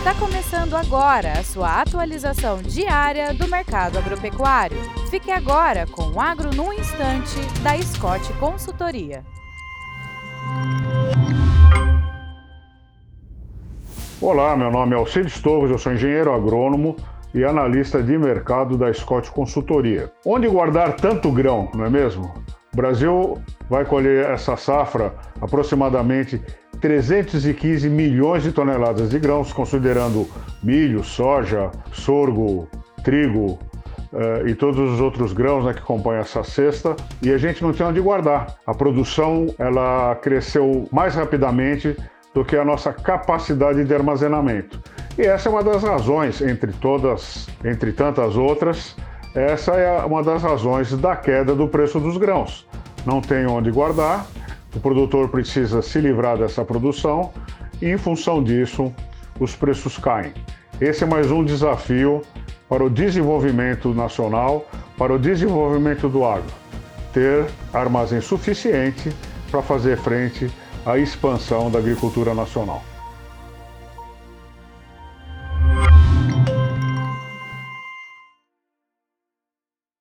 Está começando agora a sua atualização diária do mercado agropecuário. Fique agora com o Agro no Instante, da Scott Consultoria. Olá, meu nome é Alcides Torres, eu sou engenheiro agrônomo e analista de mercado da Scott Consultoria. Onde guardar tanto grão, não é mesmo? O Brasil vai colher essa safra aproximadamente 315 milhões de toneladas de grãos, considerando milho, soja, sorgo, trigo uh, e todos os outros grãos né, que compõem essa cesta, e a gente não tem onde guardar. A produção ela cresceu mais rapidamente do que a nossa capacidade de armazenamento. E essa é uma das razões, entre todas, entre tantas outras, essa é uma das razões da queda do preço dos grãos. Não tem onde guardar, o produtor precisa se livrar dessa produção e, em função disso, os preços caem. Esse é mais um desafio para o desenvolvimento nacional, para o desenvolvimento do agro. Ter armazém suficiente para fazer frente à expansão da agricultura nacional.